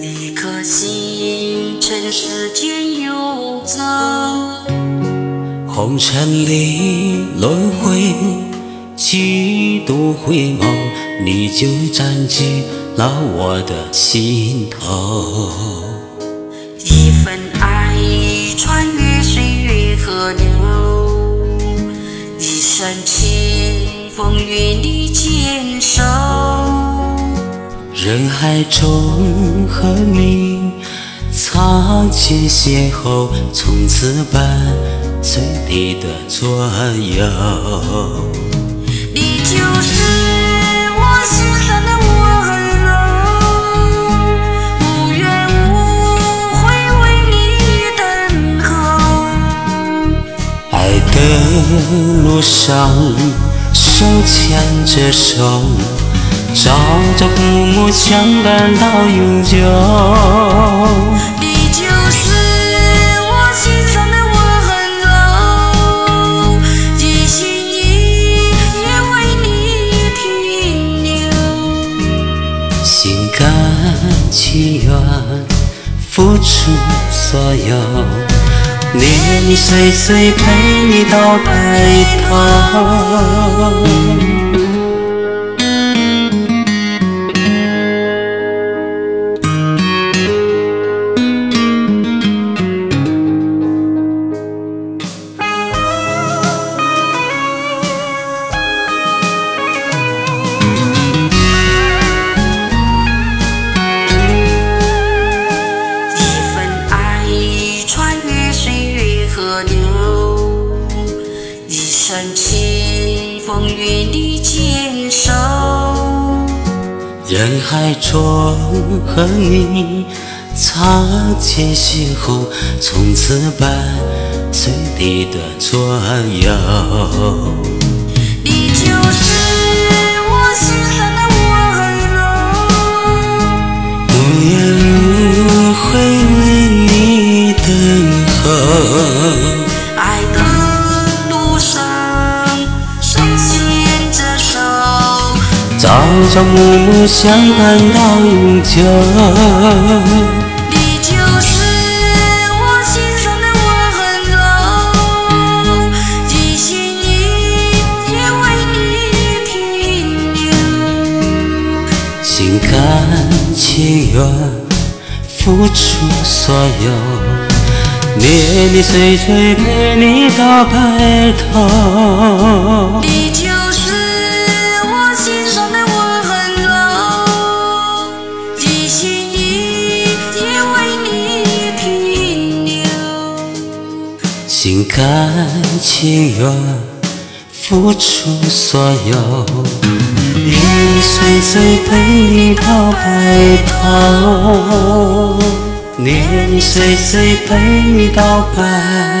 一颗心尘世间游走，红尘里轮回几度回眸，你就占据了我的心头。一份爱穿越岁月河流，一生情风与你坚守。人海中和你擦肩邂逅，从此伴随你的左右。你就是我心上的温柔，无怨无悔为你等候。爱的路上，手牵着手，朝朝暮暮相伴到永久。你就是我心上的温柔，一心一意为你停留。心甘情愿付出所有，年年岁岁陪你到白头。一生情风与你坚守。人海中和你擦肩邂逅，从此伴随你的左右。朝朝暮暮相伴到永久。你就是我心上的温柔，一心一意为你停留。心甘情愿付出所有，年年岁岁陪你到白头。你就心甘情愿付出所有，年年岁岁陪你到白头，年年岁岁陪你到白。